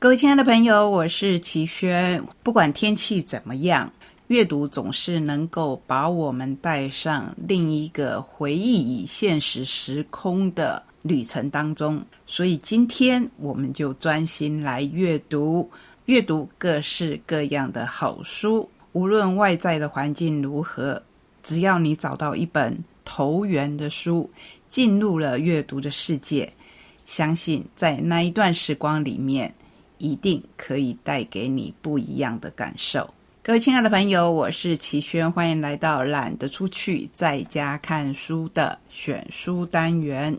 各位亲爱的朋友，我是齐轩。不管天气怎么样，阅读总是能够把我们带上另一个回忆与现实时空的。旅程当中，所以今天我们就专心来阅读，阅读各式各样的好书。无论外在的环境如何，只要你找到一本投缘的书，进入了阅读的世界，相信在那一段时光里面，一定可以带给你不一样的感受。各位亲爱的朋友，我是齐轩，欢迎来到懒得出去，在家看书的选书单元。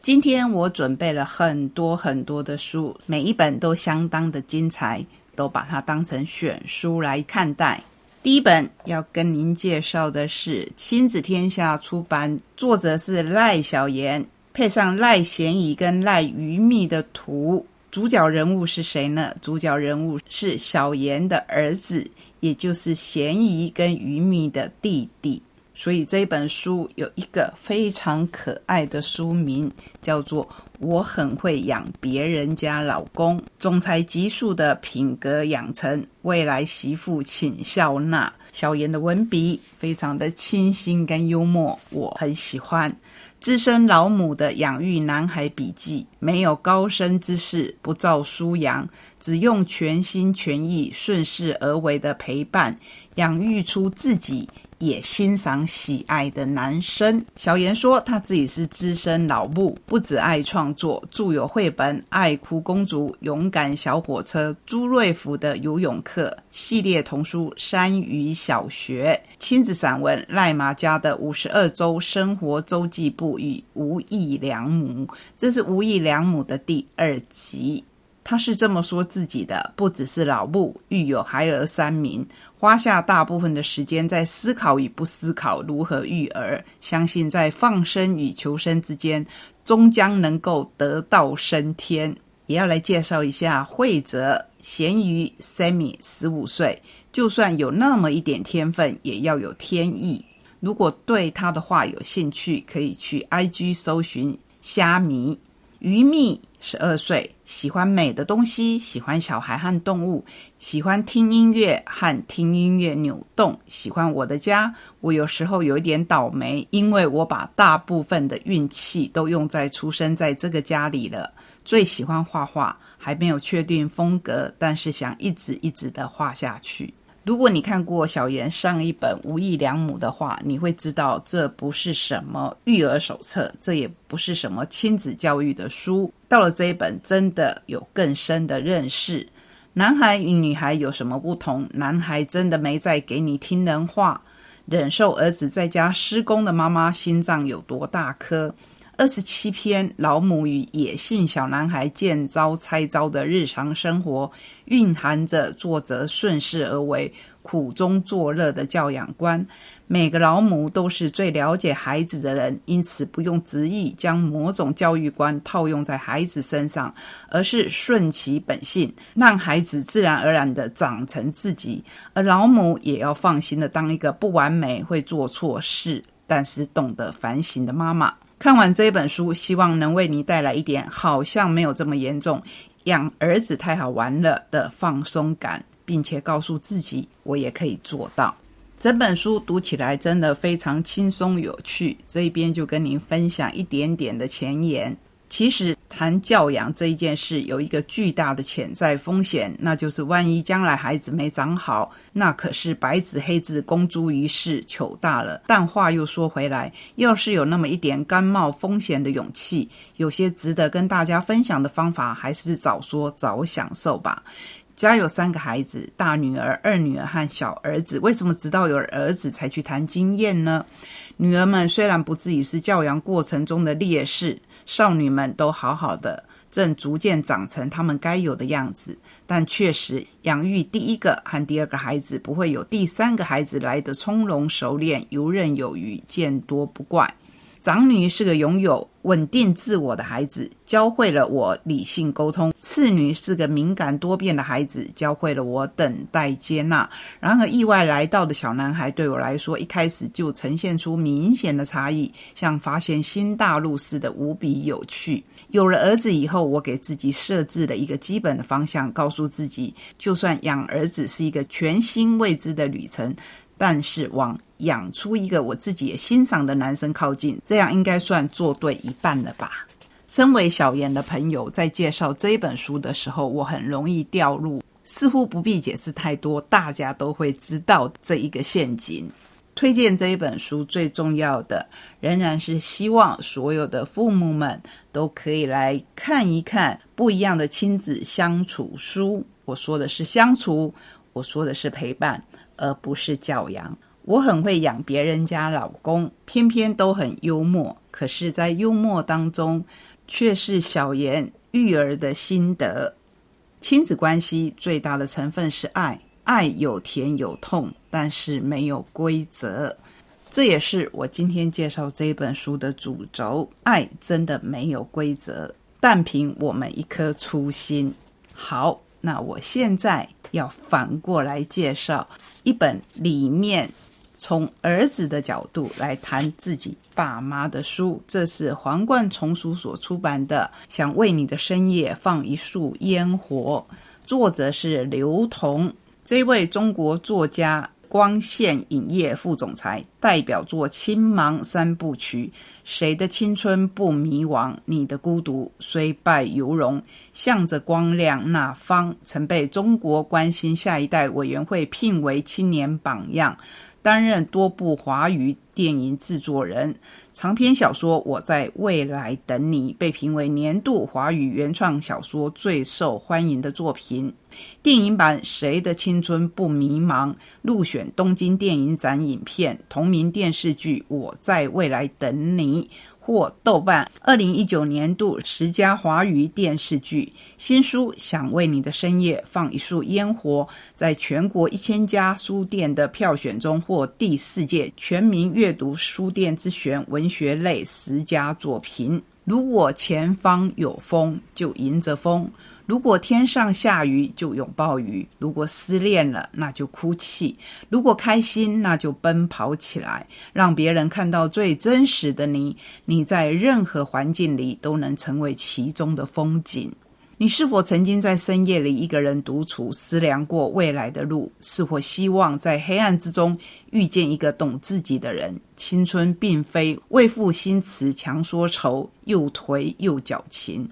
今天我准备了很多很多的书，每一本都相当的精彩，都把它当成选书来看待。第一本要跟您介绍的是亲子天下出版，作者是赖小言，配上赖贤仪跟赖于密的图。主角人物是谁呢？主角人物是小言的儿子，也就是贤仪跟于密的弟弟。所以这本书有一个非常可爱的书名，叫做《我很会养别人家老公》，总裁极速的品格养成，未来媳妇请笑纳。小妍的文笔非常的清新跟幽默，我很喜欢。资深老母的养育男孩笔记，没有高深知识，不造书洋，只用全心全意、顺势而为的陪伴，养育出自己。也欣赏喜爱的男生。小妍说，他自己是资深老木，不止爱创作，著有绘本《爱哭公主》《勇敢小火车》朱瑞福的游泳课系列童书《山鱼小学》亲子散文《赖马家的五十二周生活周记簿》与《无意良母》，这是《无意良母》的第二集。他是这么说自己的：不只是老木，育有孩儿三名。花下大部分的时间在思考与不思考如何育儿，相信在放生与求生之间，终将能够得道升天。也要来介绍一下惠泽咸鱼 Sammy，十五岁，就算有那么一点天分，也要有天意。如果对他的话有兴趣，可以去 IG 搜寻虾米鱼蜜。十二岁，喜欢美的东西，喜欢小孩和动物，喜欢听音乐和听音乐扭动，喜欢我的家。我有时候有一点倒霉，因为我把大部分的运气都用在出生在这个家里了。最喜欢画画，还没有确定风格，但是想一直一直的画下去。如果你看过小妍上一本《无意良母》的话，你会知道这不是什么育儿手册，这也不是什么亲子教育的书。到了这一本，真的有更深的认识。男孩与女孩有什么不同？男孩真的没在给你听人话，忍受儿子在家施工的妈妈心脏有多大颗？二十七篇老母与野性小男孩见招拆招的日常生活，蕴含着作者顺势而为、苦中作乐的教养观。每个老母都是最了解孩子的人，因此不用执意将某种教育观套用在孩子身上，而是顺其本性，让孩子自然而然的长成自己。而老母也要放心的当一个不完美、会做错事，但是懂得反省的妈妈。看完这本书，希望能为你带来一点好像没有这么严重，养儿子太好玩了的放松感，并且告诉自己，我也可以做到。整本书读起来真的非常轻松有趣。这一边就跟您分享一点点的前言。其实谈教养这一件事，有一个巨大的潜在风险，那就是万一将来孩子没长好，那可是白纸黑字公诸于世，糗大了。但话又说回来，要是有那么一点甘冒风险的勇气，有些值得跟大家分享的方法，还是早说早享受吧。家有三个孩子，大女儿、二女儿和小儿子，为什么直到有儿子才去谈经验呢？女儿们虽然不至于是教养过程中的劣势。少女们都好好的，正逐渐长成他们该有的样子。但确实，养育第一个和第二个孩子不会有第三个孩子来的从容熟练、游刃有余、见多不怪。长女是个拥有稳定自我的孩子，教会了我理性沟通；次女是个敏感多变的孩子，教会了我等待接纳。然而，意外来到的小男孩对我来说，一开始就呈现出明显的差异，像发现新大陆似的无比有趣。有了儿子以后，我给自己设置了一个基本的方向，告诉自己，就算养儿子是一个全新未知的旅程。但是往养出一个我自己也欣赏的男生靠近，这样应该算做对一半了吧？身为小妍的朋友，在介绍这本书的时候，我很容易掉入似乎不必解释太多，大家都会知道这一个陷阱。推荐这一本书最重要的，仍然是希望所有的父母们都可以来看一看不一样的亲子相处书。我说的是相处，我说的是陪伴。而不是教养。我很会养别人家老公，偏偏都很幽默。可是，在幽默当中，却是小言育儿的心得。亲子关系最大的成分是爱，爱有甜有痛，但是没有规则。这也是我今天介绍这本书的主轴。爱真的没有规则，但凭我们一颗初心。好，那我现在要反过来介绍。一本里面从儿子的角度来谈自己爸妈的书，这是皇冠丛书所出版的《想为你的深夜放一束烟火》，作者是刘同，这位中国作家。光线影业副总裁，代表作《青芒三部曲》，谁的青春不迷茫？你的孤独虽败犹荣，向着光亮那方，曾被中国关心下一代委员会聘为青年榜样。担任多部华语电影制作人，长篇小说《我在未来等你》被评为年度华语原创小说最受欢迎的作品。电影版《谁的青春不迷茫》入选东京电影展影片，同名电视剧《我在未来等你》。获豆瓣二零一九年度十佳华语电视剧。新书《想为你的深夜放一束烟火》在全国一千家书店的票选中获第四届全民阅读书店之选文学类十佳作品。如果前方有风，就迎着风；如果天上下雨，就拥抱雨；如果失恋了，那就哭泣；如果开心，那就奔跑起来，让别人看到最真实的你。你在任何环境里都能成为其中的风景。你是否曾经在深夜里一个人独处，思量过未来的路？是否希望在黑暗之中遇见一个懂自己的人？青春并非为赋新词强说愁，又颓又矫情，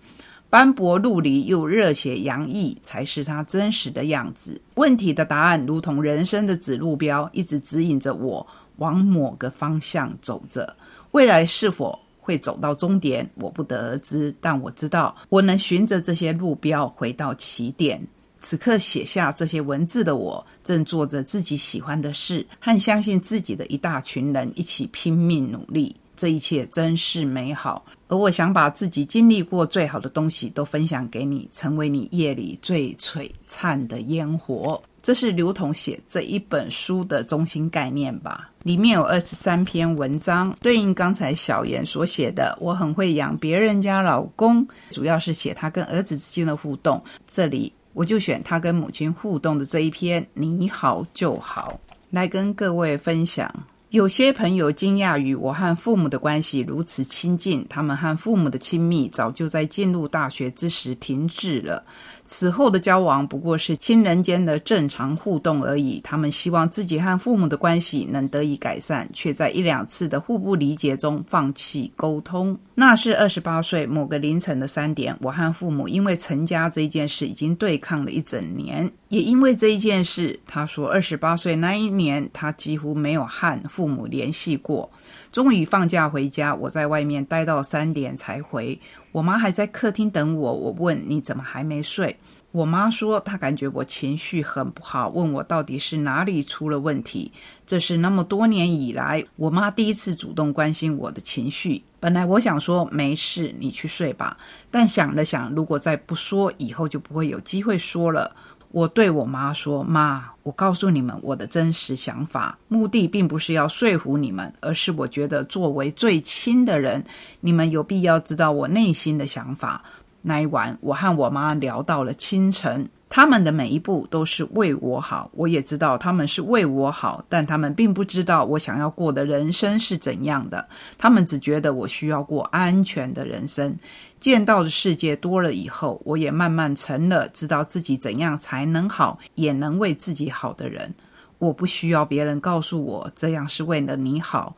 斑驳陆离又热血洋溢，才是他真实的样子。问题的答案如同人生的指路标，一直指引着我往某个方向走着。未来是否？会走到终点，我不得而知。但我知道，我能循着这些路标回到起点。此刻写下这些文字的我，正做着自己喜欢的事，和相信自己的一大群人一起拼命努力。这一切真是美好。而我想把自己经历过最好的东西都分享给你，成为你夜里最璀璨的烟火。这是刘同写这一本书的中心概念吧？里面有二十三篇文章，对应刚才小妍所写的。我很会养别人家老公，主要是写他跟儿子之间的互动。这里我就选他跟母亲互动的这一篇。你好就好，来跟各位分享。有些朋友惊讶于我和父母的关系如此亲近，他们和父母的亲密早就在进入大学之时停滞了。此后的交往不过是亲人间的正常互动而已。他们希望自己和父母的关系能得以改善，却在一两次的互不理解中放弃沟通。那是二十八岁某个凌晨的三点，我和父母因为成家这件事已经对抗了一整年。也因为这一件事，他说二十八岁那一年，他几乎没有和父母联系过。终于放假回家，我在外面待到三点才回。我妈还在客厅等我。我问你怎么还没睡？我妈说她感觉我情绪很不好，问我到底是哪里出了问题。这是那么多年以来，我妈第一次主动关心我的情绪。本来我想说没事，你去睡吧。但想了想，如果再不说，以后就不会有机会说了。我对我妈说：“妈，我告诉你们我的真实想法，目的并不是要说服你们，而是我觉得作为最亲的人，你们有必要知道我内心的想法。”那一晚，我和我妈聊到了清晨。他们的每一步都是为我好，我也知道他们是为我好，但他们并不知道我想要过的人生是怎样的。他们只觉得我需要过安全的人生。见到的世界多了以后，我也慢慢成了知道自己怎样才能好，也能为自己好的人。我不需要别人告诉我这样是为了你好，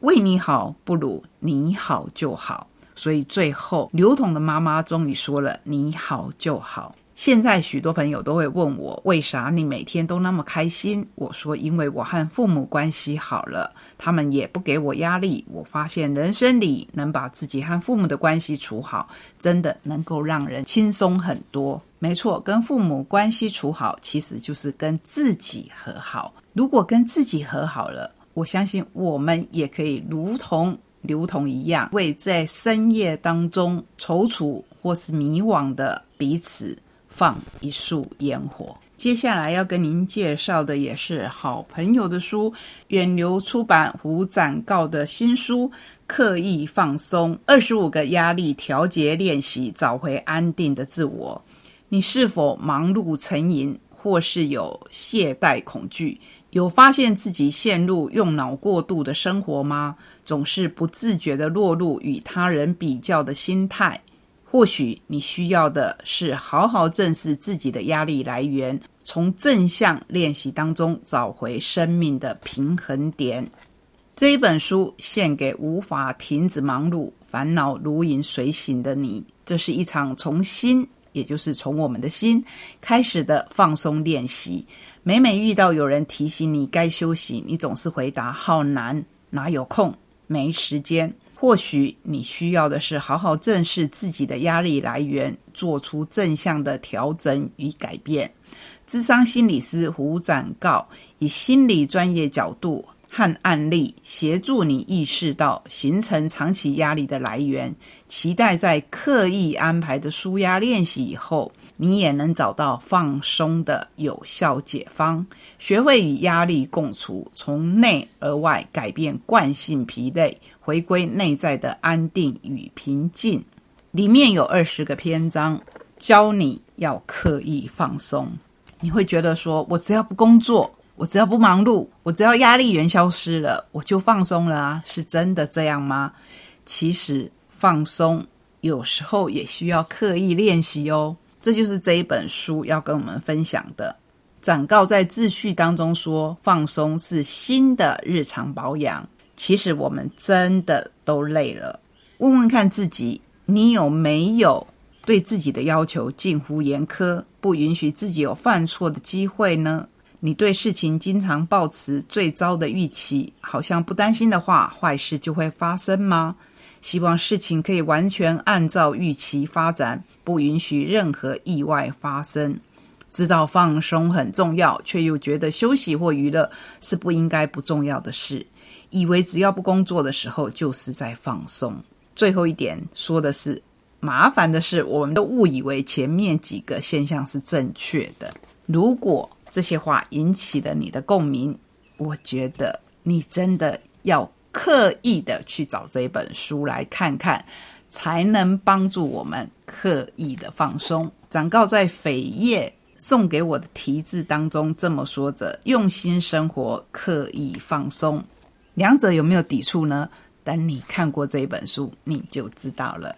为你好不如你好就好。所以最后，刘同的妈妈终于说了：“你好就好。”现在许多朋友都会问我，为啥你每天都那么开心？我说，因为我和父母关系好了，他们也不给我压力。我发现人生里能把自己和父母的关系处好，真的能够让人轻松很多。没错，跟父母关系处好，其实就是跟自己和好。如果跟自己和好了，我相信我们也可以如同刘同一样，为在深夜当中踌躇或是迷惘的彼此。放一束烟火。接下来要跟您介绍的也是好朋友的书，远流出版胡展告的新书《刻意放松：二十五个压力调节练习，找回安定的自我》。你是否忙碌成瘾，或是有懈怠恐惧？有发现自己陷入用脑过度的生活吗？总是不自觉的落入与他人比较的心态？或许你需要的是好好正视自己的压力来源，从正向练习当中找回生命的平衡点。这一本书献给无法停止忙碌、烦恼如影随形的你。这是一场从心，也就是从我们的心开始的放松练习。每每遇到有人提醒你该休息，你总是回答：“好难，哪有空，没时间。”或许你需要的是好好正视自己的压力来源，做出正向的调整与改变。智商心理师胡展告以心理专业角度。和案例协助你意识到形成长期压力的来源，期待在刻意安排的舒压练习以后，你也能找到放松的有效解方，学会与压力共处，从内而外改变惯性疲累，回归内在的安定与平静。里面有二十个篇章，教你要刻意放松。你会觉得说，我只要不工作。我只要不忙碌，我只要压力源消失了，我就放松了啊！是真的这样吗？其实放松有时候也需要刻意练习哦。这就是这一本书要跟我们分享的。展告在秩序当中说，放松是新的日常保养。其实我们真的都累了。问问看自己，你有没有对自己的要求近乎严苛，不允许自己有犯错的机会呢？你对事情经常抱持最糟的预期，好像不担心的话，坏事就会发生吗？希望事情可以完全按照预期发展，不允许任何意外发生。知道放松很重要，却又觉得休息或娱乐是不应该不重要的事，以为只要不工作的时候就是在放松。最后一点说的是，麻烦的是，我们都误以为前面几个现象是正确的。如果这些话引起了你的共鸣，我觉得你真的要刻意的去找这本书来看看，才能帮助我们刻意的放松。长告在扉页送给我的题字当中这么说着：“用心生活，刻意放松。”两者有没有抵触呢？等你看过这一本书，你就知道了。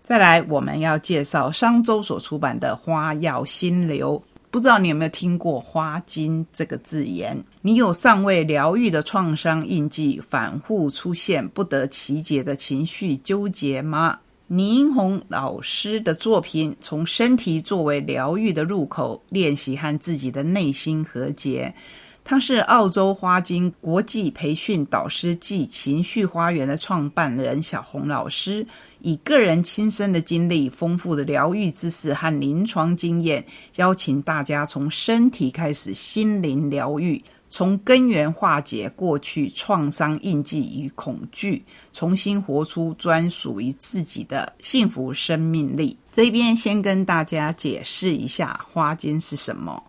再来，我们要介绍商周所出版的《花药心流》。不知道你有没有听过“花精”这个字眼？你有尚未疗愈的创伤印记，反复出现不得其解的情绪纠结吗？倪英红老师的作品从身体作为疗愈的入口，练习和自己的内心和解。他是澳洲花精国际培训导师暨情绪花园的创办人小红老师，以个人亲身的经历、丰富的疗愈知识和临床经验，邀请大家从身体开始，心灵疗愈，从根源化解过去创伤印记与恐惧，重新活出专属于自己的幸福生命力。这边先跟大家解释一下花精是什么。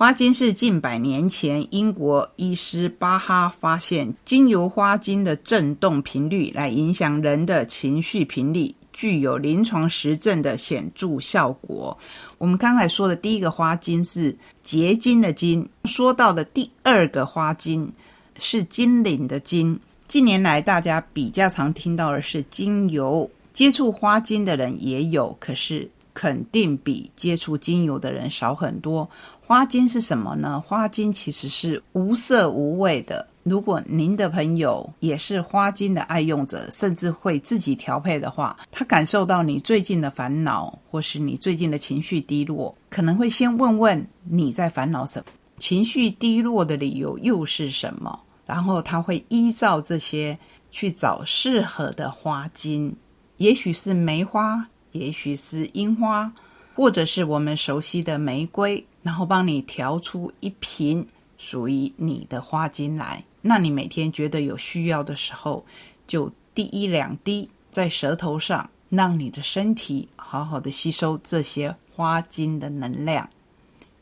花精是近百年前英国医师巴哈发现，经由花精的振动频率来影响人的情绪频率，具有临床实证的显著效果。我们刚才说的第一个花精是结晶的晶，说到的第二个花精是精灵的精。近年来，大家比较常听到的是精油，接触花精的人也有，可是。肯定比接触精油的人少很多。花精是什么呢？花精其实是无色无味的。如果您的朋友也是花精的爱用者，甚至会自己调配的话，他感受到你最近的烦恼，或是你最近的情绪低落，可能会先问问你在烦恼什么，情绪低落的理由又是什么，然后他会依照这些去找适合的花精，也许是梅花。也许是樱花，或者是我们熟悉的玫瑰，然后帮你调出一瓶属于你的花精来。那你每天觉得有需要的时候，就滴一两滴在舌头上，让你的身体好好的吸收这些花精的能量。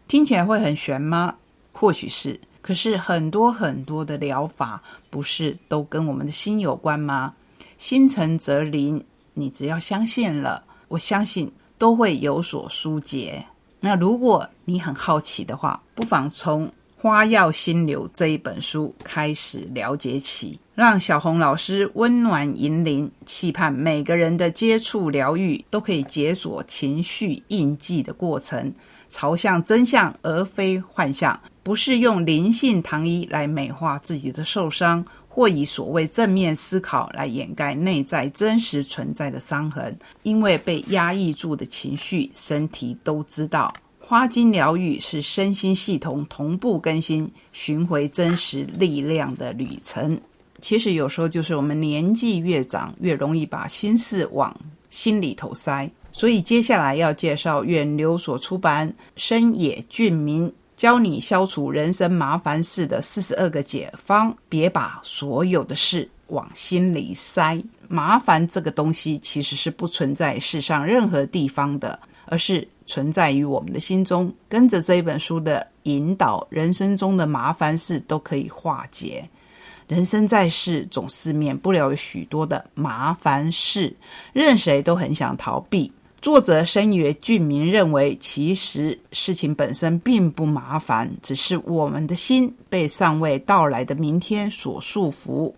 听起来会很玄吗？或许是。可是很多很多的疗法，不是都跟我们的心有关吗？心诚则灵，你只要相信了。我相信都会有所疏解。那如果你很好奇的话，不妨从《花药心流》这一本书开始了解起，让小红老师温暖引领，期盼每个人的接触疗愈都可以解锁情绪印记的过程，朝向真相而非幻象，不是用灵性糖衣来美化自己的受伤。或以所谓正面思考来掩盖内在真实存在的伤痕，因为被压抑住的情绪，身体都知道。花精疗愈是身心系统同步更新、寻回真实力量的旅程。其实有时候就是我们年纪越长，越容易把心事往心里头塞。所以接下来要介绍远流所出版《深野俊明》。教你消除人生麻烦事的四十二个解方，别把所有的事往心里塞。麻烦这个东西其实是不存在世上任何地方的，而是存在于我们的心中。跟着这一本书的引导，人生中的麻烦事都可以化解。人生在世，总是免不了许多的麻烦事，任谁都很想逃避。作者深野俊明认为，其实事情本身并不麻烦，只是我们的心被尚未到来的明天所束缚，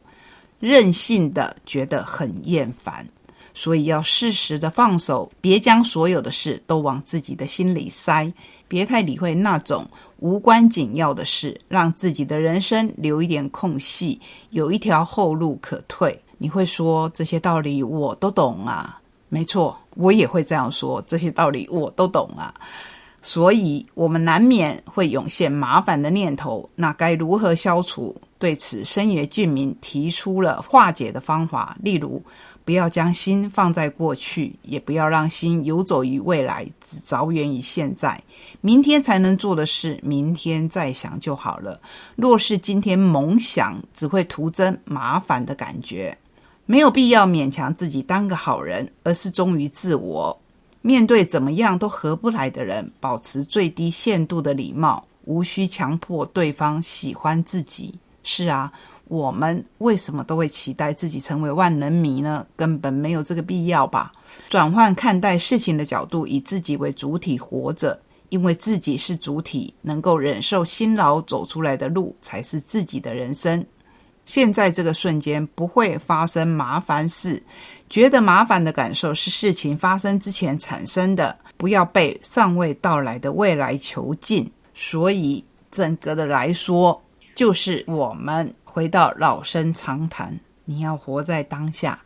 任性的觉得很厌烦，所以要适时的放手，别将所有的事都往自己的心里塞，别太理会那种无关紧要的事，让自己的人生留一点空隙，有一条后路可退。你会说这些道理我都懂啊。没错，我也会这样说。这些道理我都懂啊，所以我们难免会涌现麻烦的念头。那该如何消除？对此，深野俊明提出了化解的方法。例如，不要将心放在过去，也不要让心游走于未来，只着眼于现在。明天才能做的事，明天再想就好了。若是今天猛想，只会徒增麻烦的感觉。没有必要勉强自己当个好人，而是忠于自我。面对怎么样都合不来的人，保持最低限度的礼貌，无需强迫对方喜欢自己。是啊，我们为什么都会期待自己成为万能迷呢？根本没有这个必要吧。转换看待事情的角度，以自己为主体活着，因为自己是主体，能够忍受辛劳走出来的路，才是自己的人生。现在这个瞬间不会发生麻烦事，觉得麻烦的感受是事情发生之前产生的，不要被尚未到来的未来囚禁。所以，整个的来说，就是我们回到老生常谈，你要活在当下，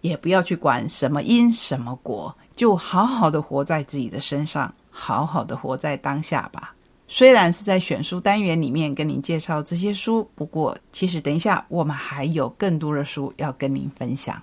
也不要去管什么因什么果，就好好的活在自己的身上，好好的活在当下吧。虽然是在选书单元里面跟您介绍这些书，不过其实等一下我们还有更多的书要跟您分享。